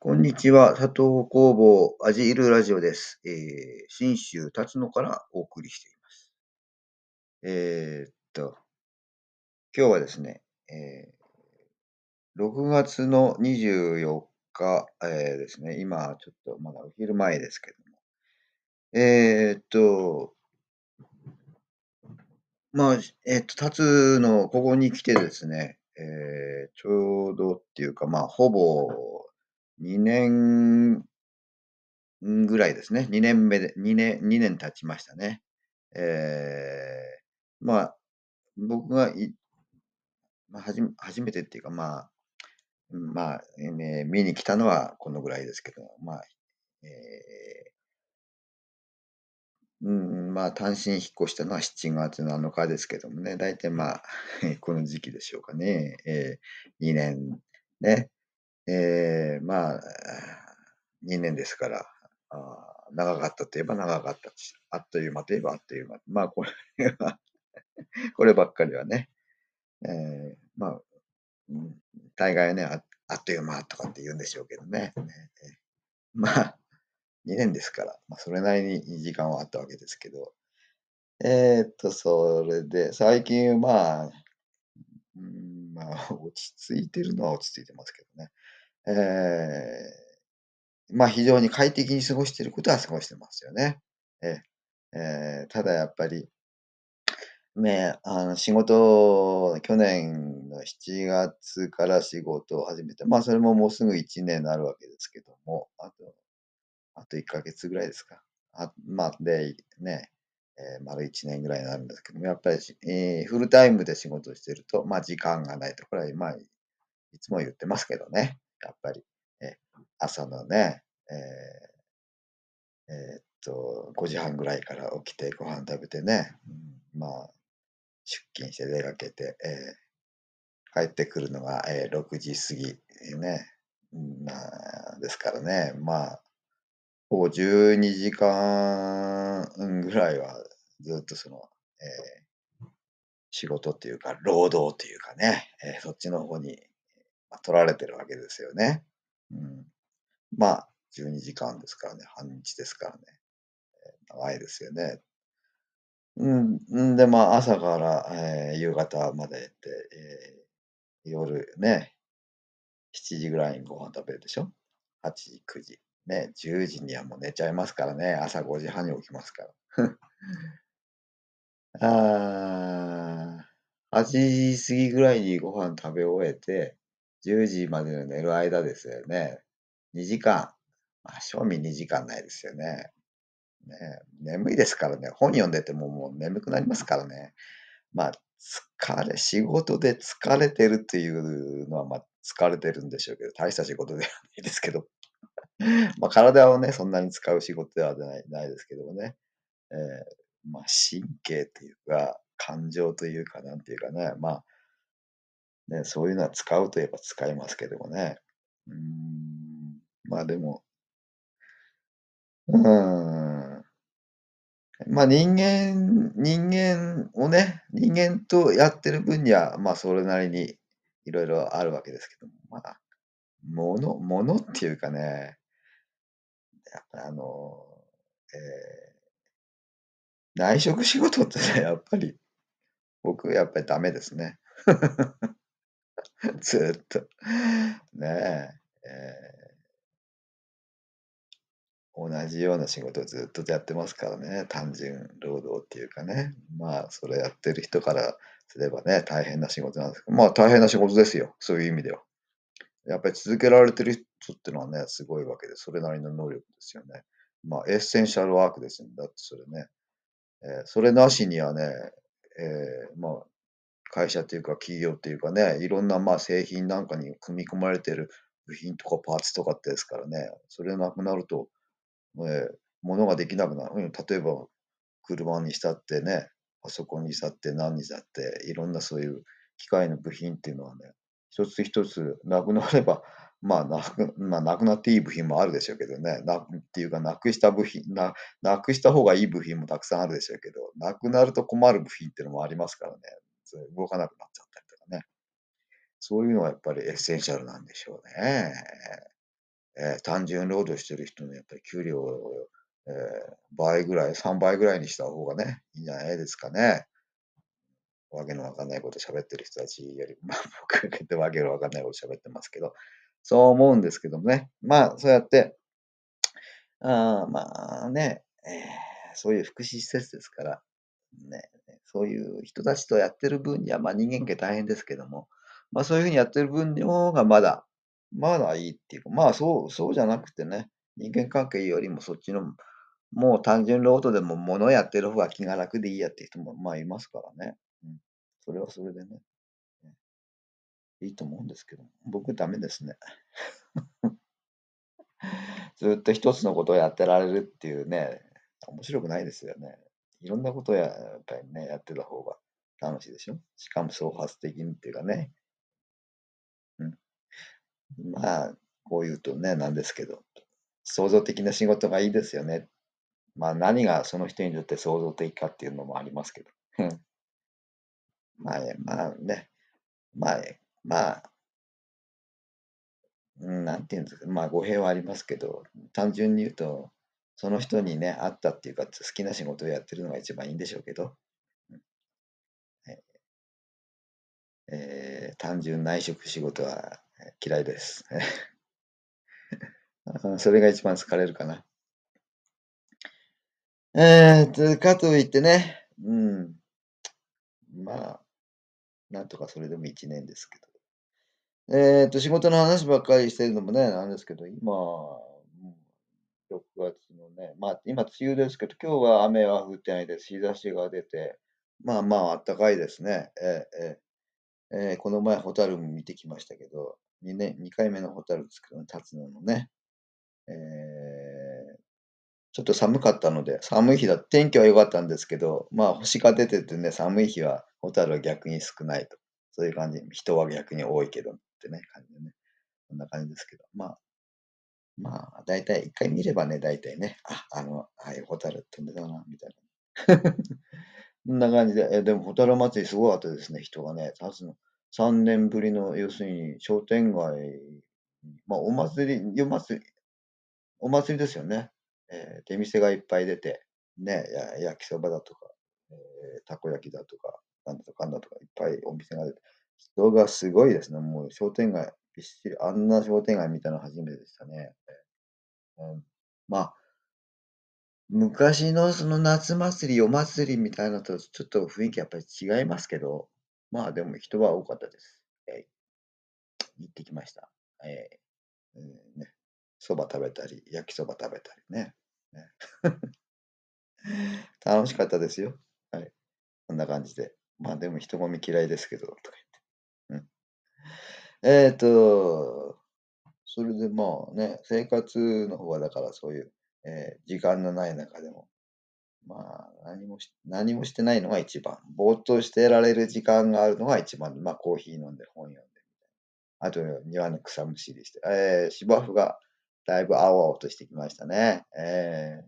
こんにちは。佐藤工房アジールラジオです。えー、新州辰野からお送りしています。えーっと、今日はですね、えー、6月の24日、えーですね、今ちょっとまだお昼前ですけども、えーっと、まあ、えーっと、辰野、ここに来てですね、えーちょうどっていうか、まあ、ほぼ2年ぐらいですね。2年目で、2年、2年経ちましたね。えーまあ、僕がい、まあ、はじ初めてっていうか、まあ、まあ、えー見に来たのはこのぐらいですけど、まあ、えーうん、まあ、単身引っ越したのは7月7日ですけどもね、大体まあ、この時期でしょうかね。えー、2年ね。えー、まあ、2年ですから、あー長かったといえば長かったし、あっという間といえばあっという間。まあ、これは、こればっかりはね。えー、まあ、うん大概ねあ、あっという間とかって言うんでしょうけどね。ねえーまあ、2年ですから、まあ、それなりに時間はあったわけですけど。えーっと、それで、最近、まあ、うん、まあ、落ち着いてるのは落ち着いてますけどね。えーまあ、非常に快適に過ごしていることは過ごしてますよね。えーえーただやっぱり、ね、あの仕事、去年の7月から仕事を始めて、まあ、それももうすぐ1年になるわけですけども、あと、あと1ヶ月ぐらいですか。あまあ、で、ね、えー丸1年ぐらいになるんですけども、やっぱり、えーフルタイムで仕事をしてると、まあ、時間がないと。これは、まあ、いつも言ってますけどね、やっぱり。え朝のね、えーえーっと、5時半ぐらいから起きてご飯食べてね、うん、まあ、出勤して出かけて、えー帰ってくるのが、えー6時過ぎ、ね、まあ、ですからね、まあ、ほぼ12時間ぐらいはずっとその、えー仕事っていうか、労働っていうかね、えーそっちの方に取られてるわけですよね。うん、まあ、12時間ですからね、半日ですからね、長いですよね。うん、で、まあ、朝から、えー夕方までって、えー夜ね、7時ぐらいにご飯食べるでしょ ?8 時、9時。ね、10時にはもう寝ちゃいますからね、朝5時半に起きますから。あー8時過ぎぐらいにご飯食べ終えて、10時までの寝る間ですよね。2時間。まあ、正味2時間ないですよね。ね眠いですからね。本読んでてももう眠くなりますからね。まあ、疲れ、仕事で疲れてるっていうのは、まあ、疲れてるんでしょうけど、大した仕事ではないですけど。まあ、体をね、そんなに使う仕事ではないないですけどもね。えーまあ、神経っていうか、感情というか、なんていうかね、まあ、ね、そういうのは使うといえば使いますけどもね。うん、まあでも、うん、まあ人間、人間をね、人間とやってる分には、まあそれなりにいろいろあるわけですけども、まあ、もの、ものっていうかね、やっぱあの、えー内職仕事ってね、やっぱり、僕やっぱりダメですね。ずっと。ねえ、えー同じような仕事をずっとやってますからね。単純労働っていうかね。まあ、それやってる人からすればね、大変な仕事なんですけど、まあ大変な仕事ですよ。そういう意味では。やっぱり続けられてる人っていうのはね、すごいわけで、それなりの能力ですよね。まあ、エッセンシャルワークですよ。だってそれね。えーそれなしにはね、えーまあ、会社っていうか企業っていうかね、いろんなまあ製品なんかに組み込まれてる部品とかパーツとかってですからね、それなくなると、えー物ができなくなる。例えば、車にしたってね、パソコンにしたって何にしたって、いろんなそういう機械の部品っていうのはね、一つ一つなくなれば、まあなく、まあ、なくなっていい部品もあるでしょうけどね、なっていうか、なくした部品、な、なくした方がいい部品もたくさんあるでしょうけど、なくなると困る部品っていうのもありますからね、動かなくなっちゃったりとかね。そういうのはやっぱり essential なんでしょうね。えー、単純労働してる人のやっぱり給料を、えー、倍ぐらい、3倍ぐらいにした方がね、いいんじゃないですかね。わけのわかんないこと喋ってる人たちより、ま あ僕がわけのわかんないこと喋ってますけど、そう思うんですけどもね。まあそうやって、あまあね、えー、そういう福祉施設ですから、ね、そういう人たちとやってる分には、まあ人間系大変ですけども、まあそういうふうにやってる分の方がまだ、まだいいっていうか、まあそう、そうじゃなくてね、人間関係よりもそっちの、もう単純労働でも物やってる方が気が楽でいいやっていう人もまあいますからね。うん。それはそれでね。いいと思うんですけど、僕ダメですね。ずっと一つのことをやってられるっていうね、面白くないですよね。いろんなことや、やっぱりね、やってた方が楽しいでしょ？しかも創発的にっていうかね。うん。まあ、こう言うとね、なんですけど、創造的な仕事がいいですよね。まあ何がその人にとって創造的かっていうのもありますけど。まあ、まあね、まあ、まあ、うん、なんていうんですか、まあ語弊はありますけど、単純に言うと、その人にね、会ったっていうか、好きな仕事をやってるのが一番いいんでしょうけど、ええー、単純内職仕事は嫌いです。それが一番疲れるかな。えーと、かといってね、うん。まあ、なんとかそれでも一年ですけど。えっと、仕事の話ばっかりしてるのもね、なんですけど、今、6月のね、まあ、今、梅雨ですけど、今日は雨は降ってないです。日差しが出て、まあまあ、暖かいですね。えー、え、え、この前、ホタルも見てきましたけど、2, 年2回目のホタルつくの、立つのもね、えー、ちょっと寒かったので、寒い日だ、天気は良かったんですけど、まあ、星が出ててね、寒い日は、ホタルは逆に少ないと。そういう感じ。人は逆に多いけどってね、感じでね。こんな感じですけど。まあ、まあ、大体一回見ればね、大体ね、あ、あの、ああいうホタル飛んでたな、みたいな。こんな感じで、えでも、ホタル祭りすごかったですね、人がね。たつの3年ぶりの、要するに商店街、まあ、お祭り、夜祭り、お祭りですよね。えー、出店がいっぱい出て、ね、や焼きそばだとか、えー、たこ焼きだとか、なんだとかんだとか、いっぱいお店が出て、人がすごいですね。もう商店街、びっしり、あんな商店街見たの初めてでしたね。うん、まあ、昔のその夏祭り、夜祭りみたいなのとちょっと雰囲気やっぱり違いますけど、まあでも人は多かったです。えー、行ってきました。えー、そば食べたり、焼きそば食べたりね。ね 楽しかったですよ。はい。こんな感じで。まあでも人混み嫌いですけど、とか言って。えっ、ー、と、それでまあね、生活の方はだからそういう、えー、時間のない中でも、まあ何もし、何もしてないのが一番。ぼーっとしてられる時間があるのが一番。まあコーヒー飲んで本読んでみたいな。あと庭の草むしりして、えー、芝生がだいぶ青々としてきましたね。え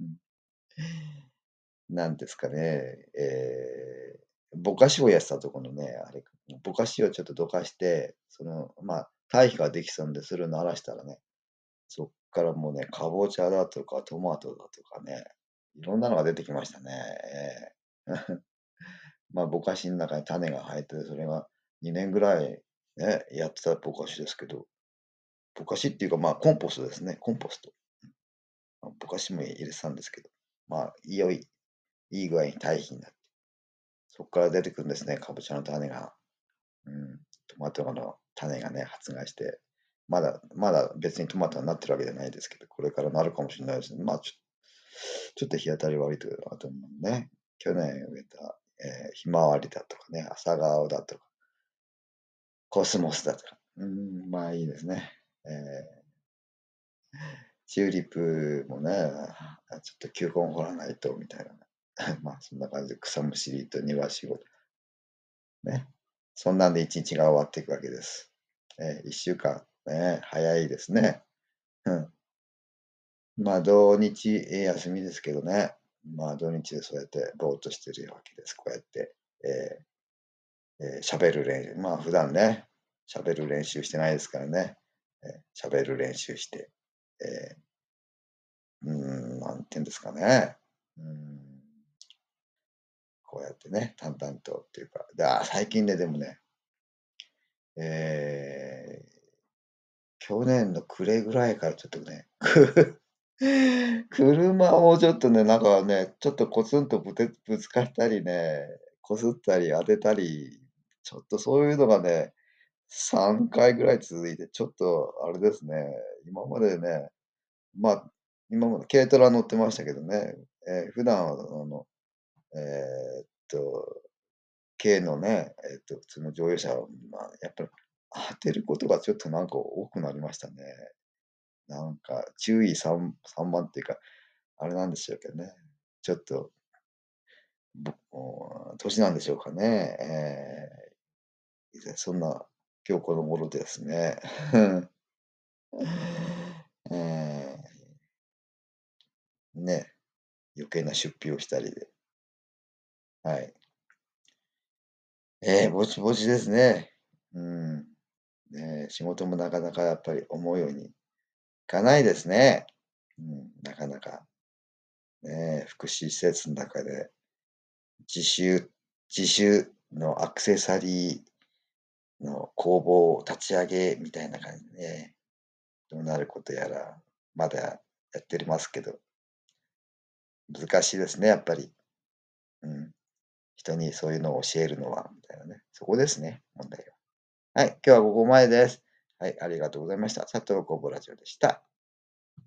ー、なんですかね、えー、ぼかしをやってたところのね、あれ、ぼかしをちょっとどかして、その、まあ、堆肥ができそうで、それを鳴らしたらね、そっからもうね、かぼちゃだとか、トマトだとかね、いろんなのが出てきましたね。まあ、ぼかしの中に種が生えて、それが2年ぐらいね、やってたぼかしですけど、ぼかしっていうか、まあ、コンポストですね。コンポスト。ぼかしも入れてたんですけど、まあ、いよい、いい具合に堆肥になって、そこから出てくるんですね、かぼちゃの種が。うん、トマトの種がね、発芽して、まだ、まだ別にトマトになってるわけじゃないですけど、これからなるかもしれないですね。まあ、ちょちょっと日当たり悪いというかと思うね。去年植えた、えー、ひまわりだとかね、朝顔だとか、コスモスだとか。うん、まあいいですね。えー、チューリップもね、ちょっと球根掘らないと、みたいな。まあ、そんな感じで草むしりと庭仕事。ね。そんなんで一日が終わっていくわけです。え、一週間、ね、早いですね。うん。まあ、土日、休みですけどね。まあ、土日でそうやってぼーっとしてるわけです。こうやって、えー、えー、喋る練習。まあ、普段ね、喋る練習してないですからね。え、喋る練習して、えー、うん、なんて言うんですかね。うん。こうやってね、淡々とっていうか、で、あ、最近ね、でもねええ、去年の暮れぐらいからちょっとね、車をちょっとね、なんかね、ちょっとコツンとぶてぶつかったりね、こすったり当てたり、ちょっとそういうのがね、3回ぐらい続いて、ちょっとあれですね、今までね、まあ、今まで軽トラ乗ってましたけどね、ええ、普段はあの、えーっと、軽のね、えっと、普通の乗用車を、まあ、やっぱり当てることがちょっとなんか多くなりましたね。なんか注意さん散漫っていうか、あれなんでしょうけどね。ちょっと、年なんでしょうかね。ええ、そんな今日この頃ですね。ええ。ね、余計な出費をしたりで。はい。ええ、ぼちぼちですね。うん。ね、仕事もなかなかやっぱり思うようにいかないですね。うん、なかなか。ね、福祉施設ん中で、自習自習のアクセサリーの工房を立ち上げみたいな感じでね、どうなることやら、まだやっておりますけど。難しいですね、やっぱり。うん。人にそういうのを教えるのはみたいなね。そこですね、問題は。はい、今日はここまでです。はい、ありがとうございました。佐藤工房ラジオでした。